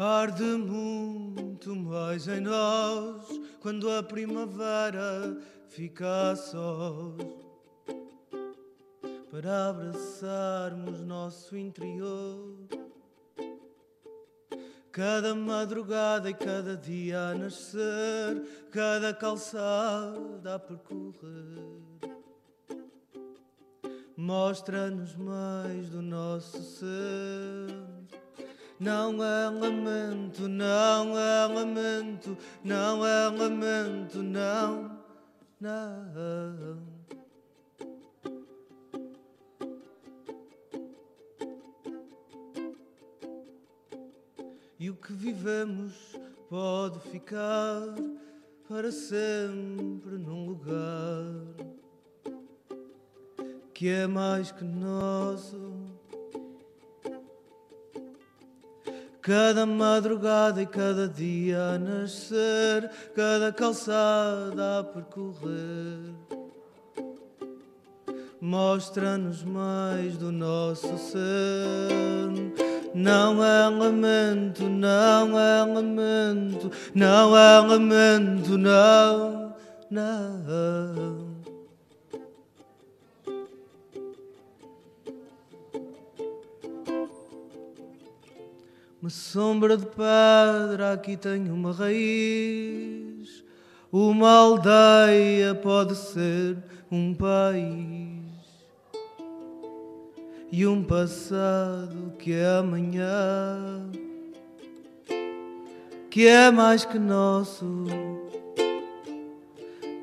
Arde muito mais em nós quando a primavera fica a sós para abraçarmos nosso interior. Cada madrugada e cada dia a nascer, cada calçada a percorrer, mostra-nos mais do nosso ser. Não é lamento, não é lamento, não é lamento, não, não. E o que vivemos pode ficar para sempre num lugar que é mais que nosso. Cada madrugada e cada dia a nascer, cada calçada a percorrer, mostra-nos mais do nosso ser. Não é lamento, não é lamento, não é lamento, não, não. Uma sombra de pedra aqui tem uma raiz. Uma aldeia pode ser um país. E um passado que é amanhã, que é mais que nosso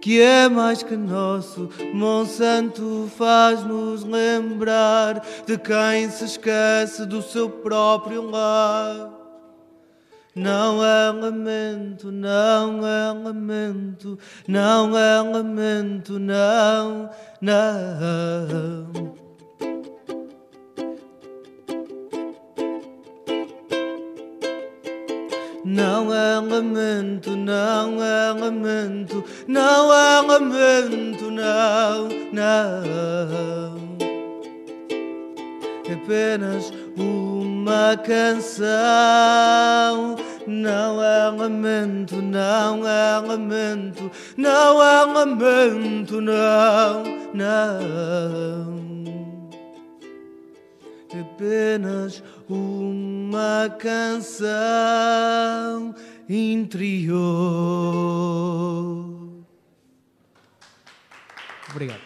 que é mais que nosso. Monsanto faz-nos lembrar de quem se esquece do seu próprio lar. Não é lamento, não é lamento, não é lamento, não, não. Lamento, não é lamento, não é lamento, não, não. É apenas uma canção. Não é lamento, não é lamento, não é lamento, não, não apenas uma canção interior. Obrigado.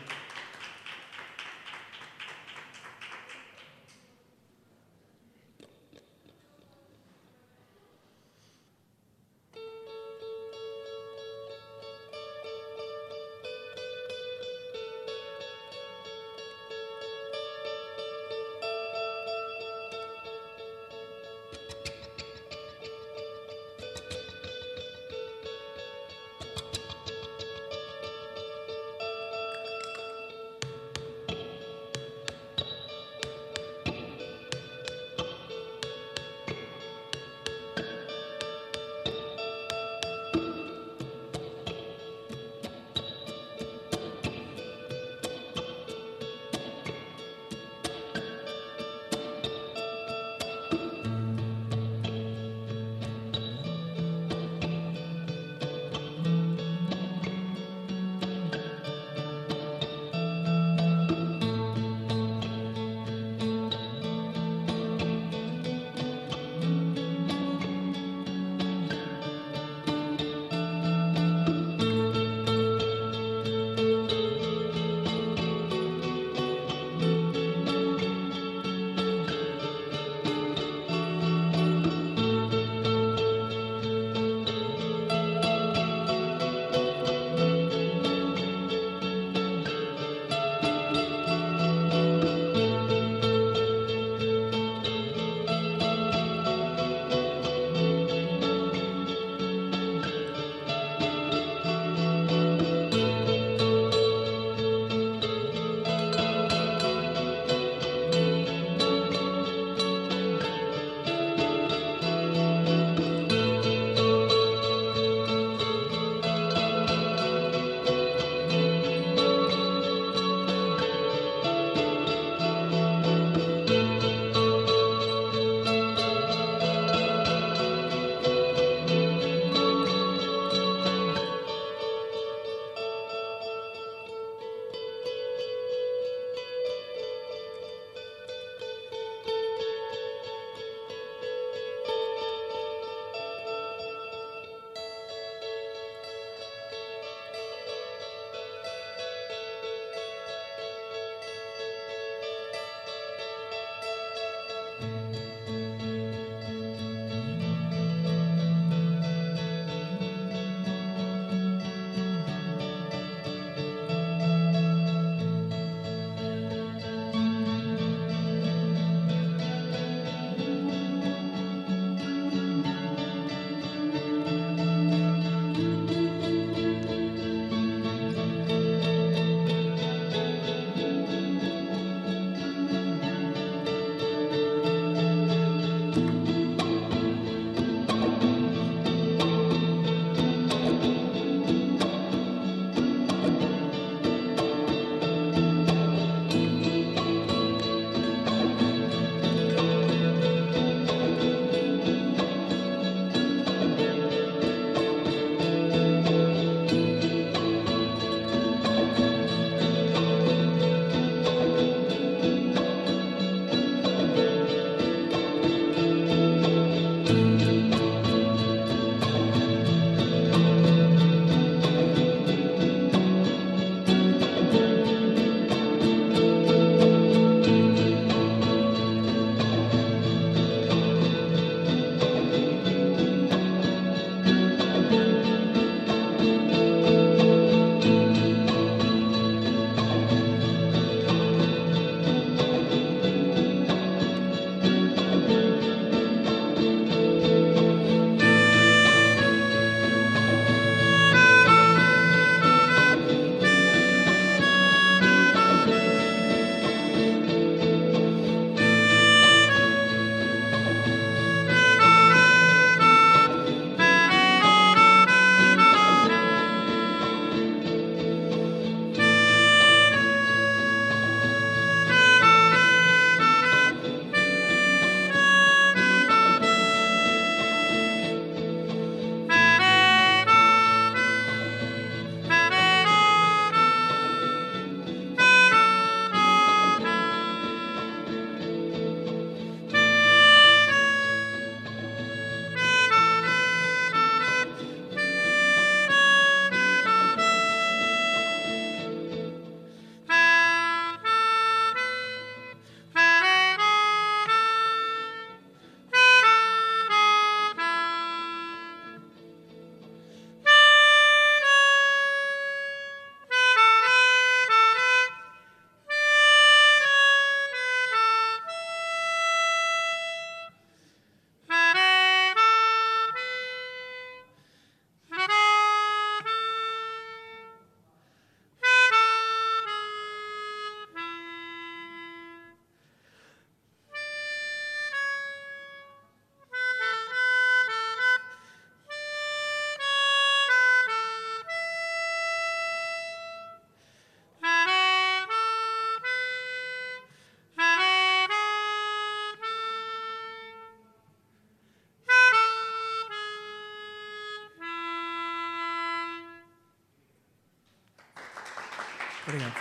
Obrigado.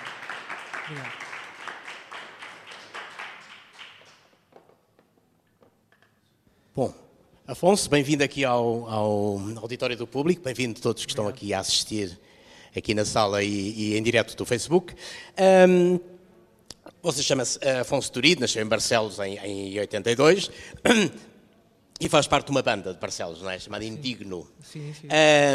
Obrigado. Bom, Afonso, bem-vindo aqui ao, ao, auditório do público, bem-vindo todos que estão aqui a assistir aqui na sala e, e em direto do Facebook. Um, você chama-se Afonso Turido, nasceu em Barcelos em, em 82 e faz parte de uma banda de Barcelos, não é? Chamada sim. Indigno. Sim, sim.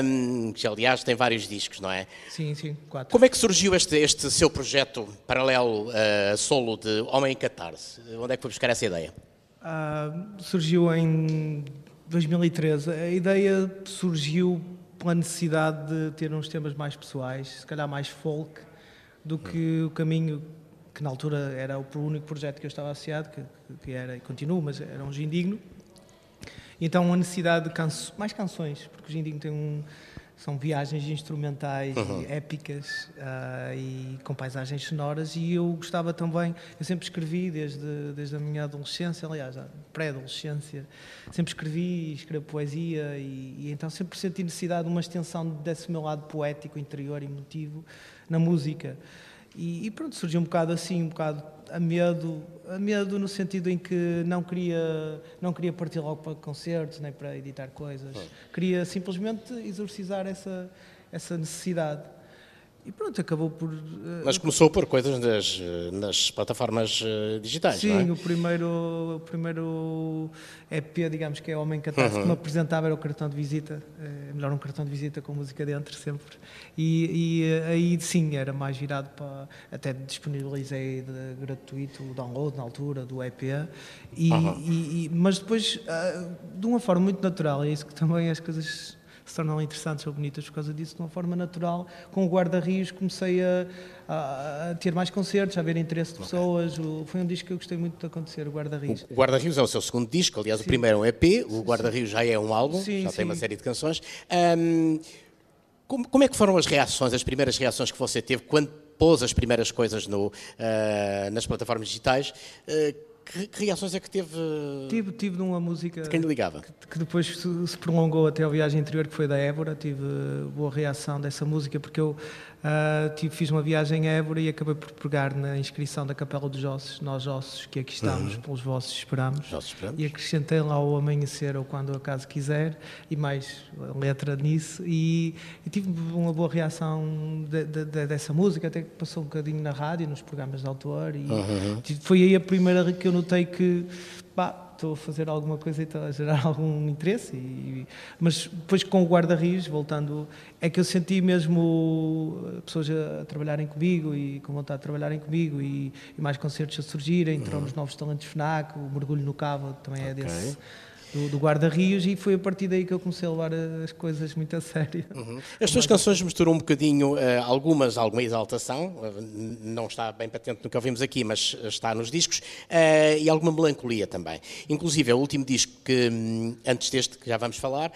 Um, que, aliás, tem vários discos, não é? Sim, sim, quatro. Como é que surgiu este, este seu projeto paralelo uh, solo de Homem em Catarse? Onde é que foi buscar essa ideia? Uh, surgiu em 2013. A ideia surgiu pela necessidade de ter uns temas mais pessoais, se calhar mais folk, do que o caminho que na altura era o único projeto que eu estava associado, que, que era e continuo, mas era um Gindigno. Então a necessidade de canso, mais canções, porque o Gindigno tem um são viagens instrumentais uhum. épicas uh, e com paisagens sonoras e eu gostava também, eu sempre escrevi desde, desde a minha adolescência, aliás, pré-adolescência, sempre escrevi e escrevo poesia e, e, então sempre senti necessidade de uma extensão desse meu lado poético, interior, emotivo na música. E, e, pronto, surgiu um bocado assim, um bocado a medo, a medo no sentido em que não queria, não queria partir logo para concertos, nem para editar coisas. Queria simplesmente exorcizar essa, essa necessidade. E pronto, acabou por. Uh, Mas começou por coisas nas, nas plataformas uh, digitais, Sim, é? o, primeiro, o primeiro EP, digamos que é Homem Catarse, uhum. que me apresentava era o cartão de visita. Melhor um cartão de visita com música dentro, sempre. E, e aí sim, era mais virado para. Até disponibilizei de, gratuito o download na altura do EP. E, uhum. e, mas depois, uh, de uma forma muito natural, é isso que também as coisas se tornam interessantes ou bonitas por causa disso, de uma forma natural. Com o Guarda-Rios comecei a, a, a, ter mais concertos, a haver interesse de pessoas. O, foi um disco que eu gostei muito de acontecer, o Guarda-Rios. O Guarda-Rios é o seu segundo disco, aliás, sim. o primeiro é um EP, o Guarda-Rios já é um álbum, sim, já sim. tem uma série de canções. Um, como, como, é que foram as reações, as primeiras reações que você teve quando pôs as primeiras coisas no, uh, nas plataformas digitais? Uh, que, reações é que teve? Tive, tive numa música. De quem ligava? Que, que depois se, se, prolongou até a viagem anterior, que foi da Évora. Tive boa reação dessa música, porque eu uh, tive, fiz uma viagem a Évora e acabei por pegar na inscrição da Capela dos Ossos, Nós Ossos, que aqui estamos, uhum. pelos vossos esperamos. esperamos. E acrescentei lá o amanhecer ou quando acaso quiser, e mais letra nisso. E, e tive uma boa reação de, de, de, dessa música, até que passou um bocadinho na rádio, nos programas de autor. E uhum. foi aí a primeira que eu notei que pá, estou a fazer alguma coisa e está a gerar algum interesse. E, mas depois com o guarda-rios, voltando, é que eu senti mesmo pessoas a, trabalharem comigo e com vontade de trabalharem comigo e, e mais concertos a surgirem, entrou nos novos talentos FNAC, o Mergulho no Cava também é okay. desse do, do guarda-rios e foi a partir daí que eu comecei a levar as coisas muito a sério. Uhum. As tuas canções misturam um bocadinho, uh, algumas, alguma exaltação, uh, não está bem patente no que ouvimos aqui, mas está nos discos, uh, e alguma melancolia também. Inclusive, é o último disco que, um, antes deste, que já vamos falar,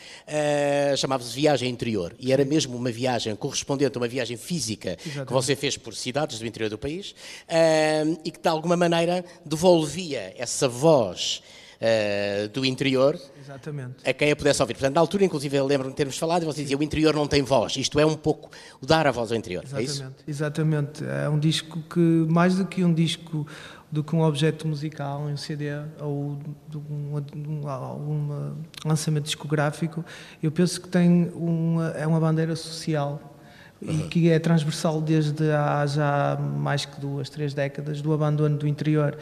chamava-se Viagem Interior, e era mesmo uma viagem correspondente a uma viagem física Exatamente. que você fez por cidades do interior do país, e que de alguma maneira devolvia essa voz uh, do interior Exatamente. a quem a pudesse ouvir. Portanto, na altura, inclusive, eu lembro-me de termos falado e você dizia o interior não tem voz. Isto é um pouco o dar a voz ao interior. Exatamente. É isso? Exatamente. É um disco que, mais do que um disco do que um objeto musical, um CD ou um, um, lançamento discográfico, eu penso que tem uma, é uma bandeira social e que é transversal desde há já mais que duas, três décadas do abandono do interior.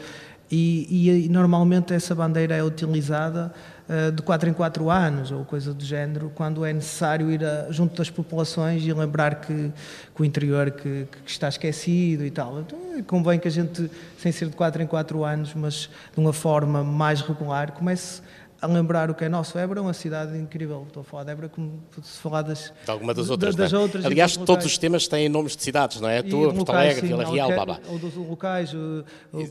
E, e, normalmente essa bandeira é utilizada uh, de 4 em 4 anos ou coisa do género, quando é necessário ir a, junto das populações e lembrar que, que o interior que, que, está esquecido e tal. Então, convém que a gente, sem ser de 4 em 4 anos, mas de uma forma mais regular, comece a lembrar o que é nosso. Évora é uma cidade incrível. Estou a falar de Évora como se falar das, de alguma das outras. Das, é? outras Aliás, todos os temas têm nomes de cidades, não é? Tua, Porto Alegre, Vila Real, blá blá. Ou dos locais,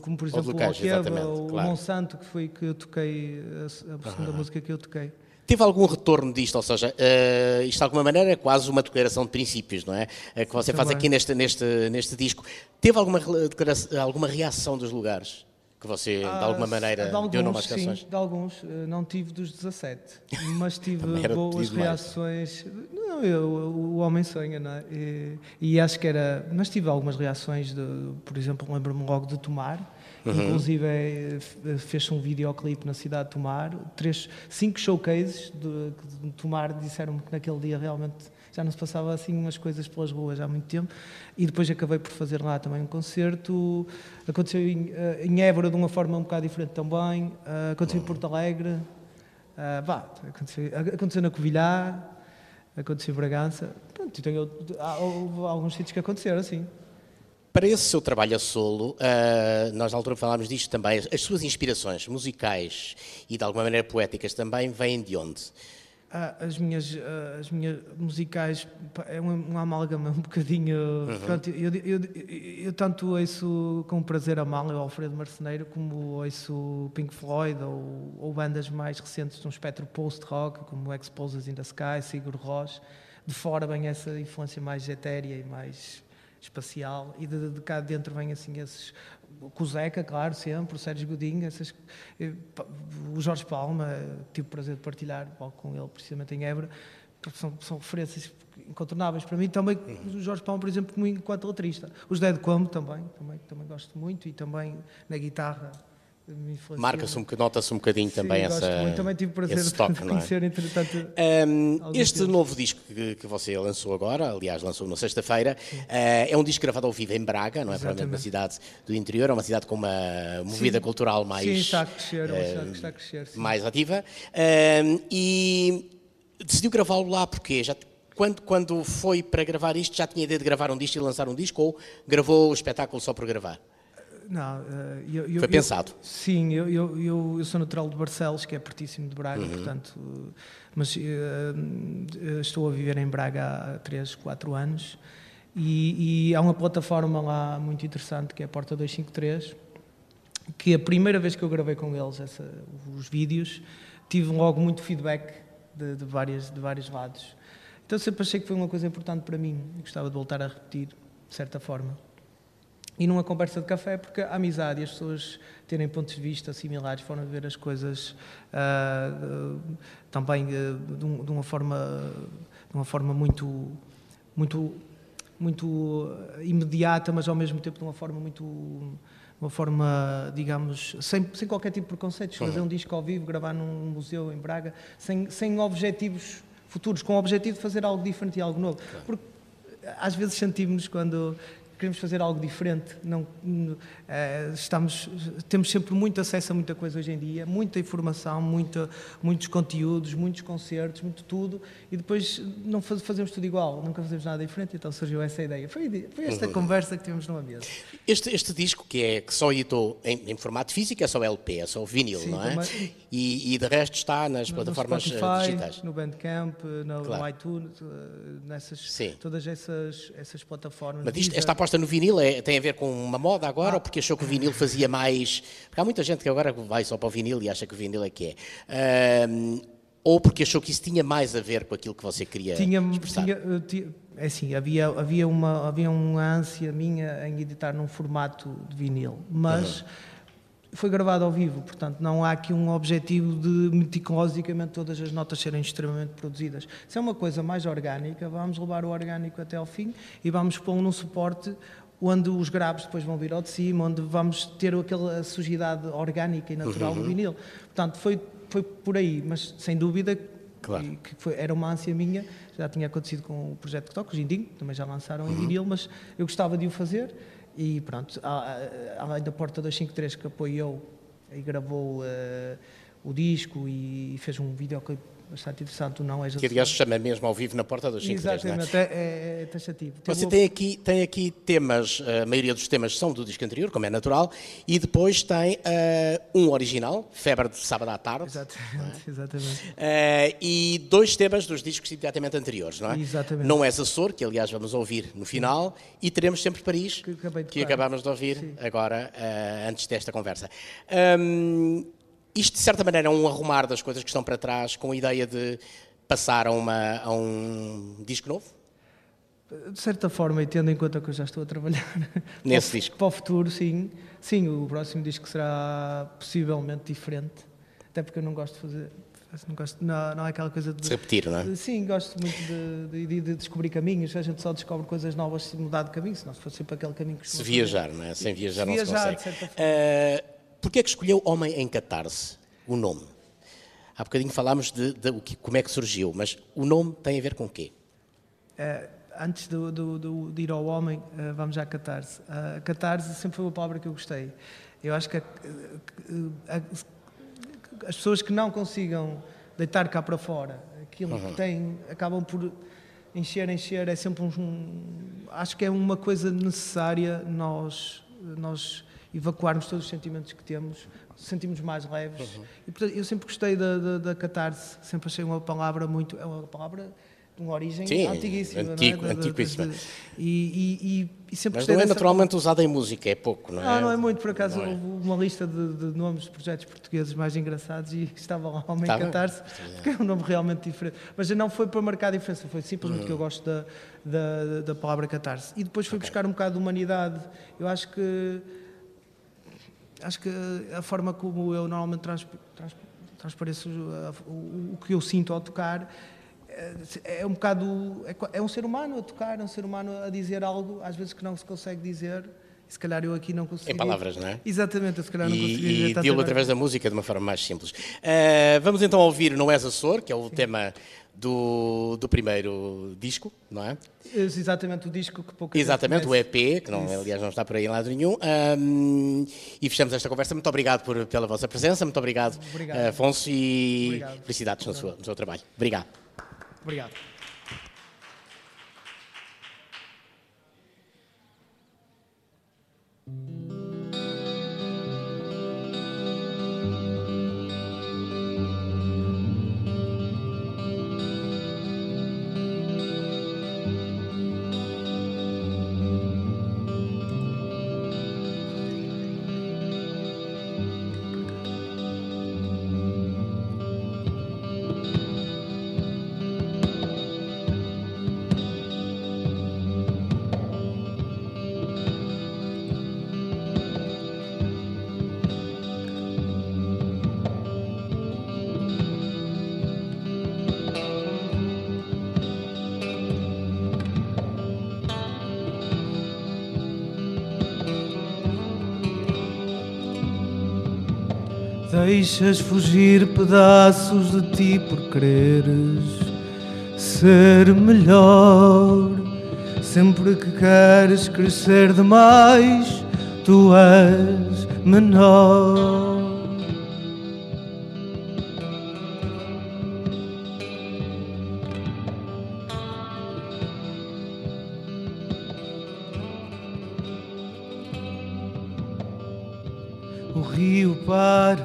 como por exemplo locais, o Alqueva, ou claro. o Monsanto, que foi que eu toquei, a, segunda uhum. música que eu toquei. Teve algum retorno disto? Ou seja, uh, isto de alguma maneira é quase uma declaração de princípios, não é? Uh, que você Também. faz aqui neste, neste, neste disco. Teve alguma, alguma reação dos lugares? Que você, de Ah, alguma maneira, de alguns, deu nome às canções? Sim, de alguns. Eh, Não tive dos 17, mas tive boas mais. reações. Não, eu, o homem sonha, não é? E, e acho que era. Mas tive algumas reações, de, por exemplo, lembro-me logo de Tomar. Uhum. Inclusive eh, f- fez-se um videoclipe na cidade de Tomar. Três, cinco showcases de, de Tomar disseram-me que naquele dia realmente já não se passava assim umas coisas pelas ruas há muito tempo. E depois acabei por fazer lá também um concerto. Aconteceu em, eh, em Évora de uma forma um bocado diferente também. Eh, aconteceu em Porto Alegre. Eh, vá, aconteceu, aconteceu na Covilhã. Aconteceu em Bragança. Pronto, tenho, há, houve alguns sítios que aconteceram assim. Para esse seu trabalho a solo, ah, nós na altura falámos disto também, as suas inspirações musicais e de alguma maneira poéticas também vêm de onde? As minhas as minhas musicais é um, um amálgama um bocadinho pronto, eu, eu, eu, eu tanto ouço com prazer a mal o Alfredo Marceneiro como ouço Pink Floyd ou, ou bandas mais recentes de um espectro post-rock como Explosives in the Sky, Sigur Rós. De fora vem essa influência mais etérea e mais espacial e de, de cá dentro vem assim esses o Cuseca, claro, sempre, o Sérgio Godinho, essas, eh, o Jorge Palma, eh, tive o prazer de partilhar com ele, precisamente em Évora, são, são referências incontornáveis para mim. Também o Jorge Palma, por exemplo, enquanto letrista. Os Dead Como também, também, também gosto muito e também na guitarra. Marca-se um bocadinho, nota-se um bocadinho Sim, também essa, muito. Também tive prazer esse toque, de é? conhecer, entretanto, Um, este deles. novo disco que, que você lançou agora, aliás, lançou na sexta-feira, eh, é um disco gravado ao vivo em Braga, não é? Provavelmente uma cidade do interior, é uma cidade com uma movida Sim. cultural mais, sim, está a crescer, é que está a crescer. Sim. mais ativa. Um, e decidiu gravá-lo lá porque já quando, quando foi para gravar isto, já tinha ideia de gravar um disco e lançar um disco ou gravou o espetáculo só por gravar? Não, eh, eu, eu- Foi eu- pensado. Sim, eu, eu, eu, eu sou natural de Barcelos, que é pertíssimo de Braga, Uhum. portanto, eh, mas eh, estou a viver em Braga há 3, 4 anos e, e há uma plataforma lá muito interessante que é a Porta 253, que a primeira vez que eu gravei com eles essa- os vídeos, tive logo muito feedback de, de, várias, de vários lados. Então sempre achei que foi uma coisa importante para mim e gostava de voltar a repetir, de certa forma e numa conversa de café, porque a amizade e as pessoas terem pontos de vista similares, forma de ver as coisas ah, ah, também ah, de, um- de uma forma de uma forma muito muito muito imediata, mas ao mesmo tempo de uma forma muito uma forma, digamos, sem, sem qualquer tipo de preconceitos, fazer um disco ao vivo, gravar num museu em Braga, sem, sem objetivos futuros, com o objetivo de fazer algo diferente e algo novo. Porque às vezes sentimos quando queremos fazer algo diferente, não eh, estamos temos sempre muito acesso a muita coisa hoje em dia, muita informação, muita, muitos conteúdos, muitos concertos, muito tudo, e depois não faz- fazemos tudo igual, nunca fazemos nada diferente, então surgiu essa ideia. Foi, foi esta conversa que tivemos numa mesa. Este, este disco, que, é, que só editou em, em formato físico, é só LP, é só vinil, Sim, não é? também. E, e de resto está nas No- plataformas no eh, Spotify, digitais. no Bandcamp, no, Claro. no iTunes, eh, nessas, Sim. todas essas, essas plataformas. Mas isto, esta aposta no vinil é- tem a ver com uma moda agora ou porque achou que o vinil fazia mais. Porque há muita gente que agora vai só para o vinil e acha que o vinil é que é. Ou porque achou que isso tinha mais a ver com aquilo que você queria tinha, expressar. tinha, eh, ti- é assim, havia, havia, uma, havia uma ânsia minha em editar num formato de vinil, mas foi gravado ao vivo, portanto não há aqui um objetivo de meticulosamente todas as notas serem extremamente produzidas. Se é uma coisa mais orgânica, vamos levar o orgânico até ao fim e vamos pô-lo num suporte onde os graves depois vão vir ao de cima, onde vamos ter aquela sujidade orgânica e natural Uhum. do vinil. Portanto, foi, foi por aí, mas sem dúvida Claro. que foi- era uma ânsia minha, já tinha acontecido com o projeto que toco, o Gindinho, também já lançaram em vinil, mas eu gostava de o fazer e pronto, além da Porta 253 que apoiou e gravou eh, o disco e fez um videoclipe bastante interessante, o Não És Que aliás se chama mesmo ao vivo na porta dos 5 não é? Exatamente, é, é, é taxativo. Você tem aqui, tem aqui temas, a maioria dos temas são do disco anterior, como é natural, e depois tem eh, um original, Febre de Sábado à Tarde, Exatamente, exatamente. eh, e dois temas dos discos imediatamente anteriores, não é? Exatamente. Não és Açor, que aliás vamos ouvir no final, e teremos sempre Paris, Que que acabámos de ouvir Sim. agora, eh, antes desta conversa. Hum, isto, de certa maneira, é um arrumar das coisas que estão para trás, com a ideia de passar a, uma, a um disco novo? De certa forma, e tendo em conta que eu já estou a trabalhar Nesse para, disco. para o futuro, sim. Sim, o próximo disco será possivelmente diferente. Até porque eu não gosto de fazer. Não, gosto, não, não é aquela coisa de. De repetir, não é? Sim, gosto muito de, de- de descobrir caminhos. A gente só descobre coisas novas se mudar de caminho, se fosse sempre aquele caminho que Se viajar, não é? Sem viajar Se não se viajar, de consegue. certa forma. Eh, Porquê é que escolheu Homem em Catarse, o nome? Há bocadinho falámos de, de que- como é que surgiu, mas o nome tem a ver com o quê? Eh, antes do, do- do- de ir ao homem, eh, vamos à catarse. A catarse sempre foi uma palavra que eu gostei. Eu acho que a- a- a- as pessoas que não consigam deitar cá para fora aquilo que têm, acabam por encher, encher. É sempre um, um- Acho que é uma coisa necessária nós, nós evacuarmos todos os sentimentos que temos, sentimos mais leves. E, portanto, eu sempre gostei da, da, da catarse, sempre achei uma palavra muito. É uma palavra de uma origem Sim, antiguíssima. antigo- não é? Antiquíssima. E, e, e, sempre Mas não é dessa- naturalmente usado em música, é pouco, não é? não, não é muito, por acaso Não é. houve uma lista de, de nomes de projetos portugueses mais engraçados e estava lá Homem Estava? Catarse, porque é um nome realmente diferente. Mas não foi para marcar a diferença, foi simplesmente Uhum. que eu gosto da, da, da palavra catarse. E depois fui buscar um bocado de humanidade. Eu acho que acho que a forma como eu normalmente trans, trans, transpareço a- o, que eu sinto ao tocar é, é um bocado é, é um ser humano a tocar, é um ser humano a dizer algo às vezes que não se consegue dizer. Se calhar eu aqui não consigo. Em palavras, não é? Exatamente, eu se calhar não consigo E, e dilo através da música de uma forma mais simples. Eh, vamos então ouvir Não És Açor, que é o tema do, do primeiro disco, não é? Esse Exatamente o disco que gente Exatamente, o. EP, que não, aliás não está por aí em lado nenhum. Ahm, e fechamos esta conversa. Muito obrigado por- pela vossa presença, muito obrigado, Obrigado. eh, Afonso, e Obrigado. felicidades no, sua- no seu trabalho. Obrigado. Obrigado. Mm-hmm. Deixas fugir pedaços de ti por quereres ser melhor. Sempre que queres crescer demais, tu és menor. Rio para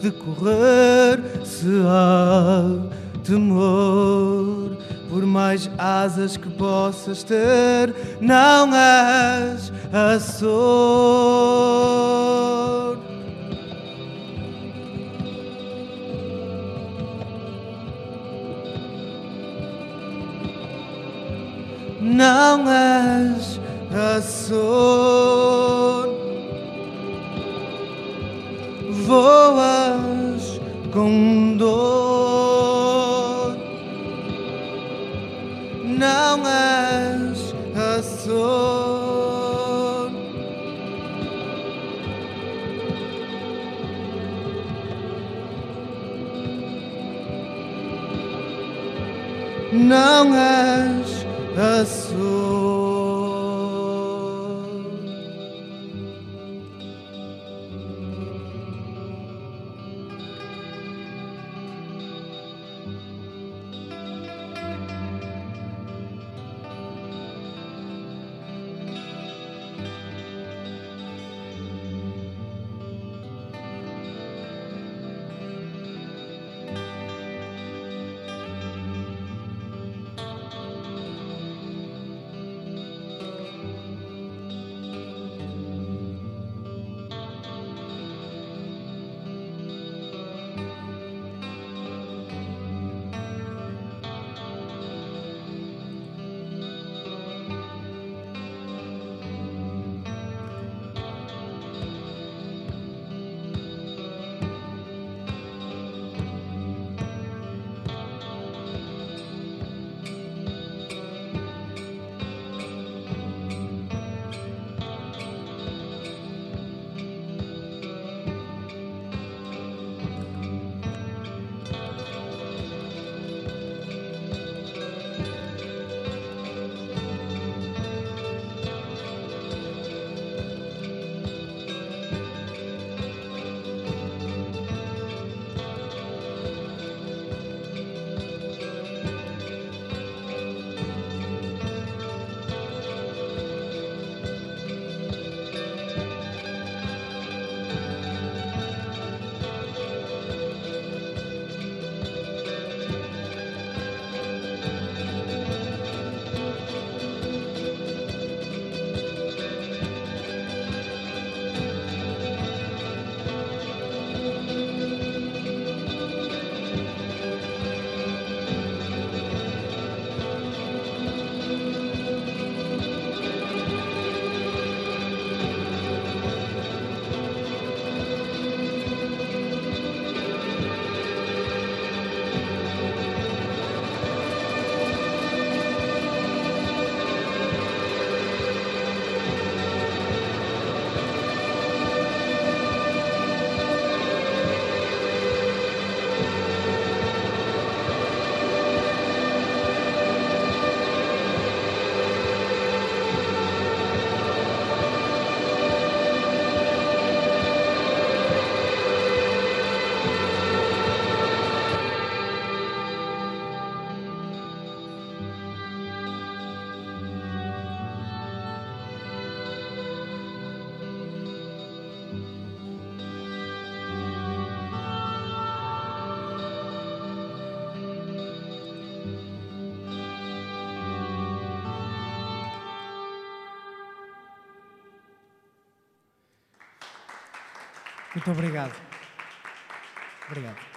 de correr se há temor. Por mais asas que possas ter, não és a sor. Não és a sor. Voas com dor. Não és a sor. Não és a sor. Muito obrigado. Obrigado.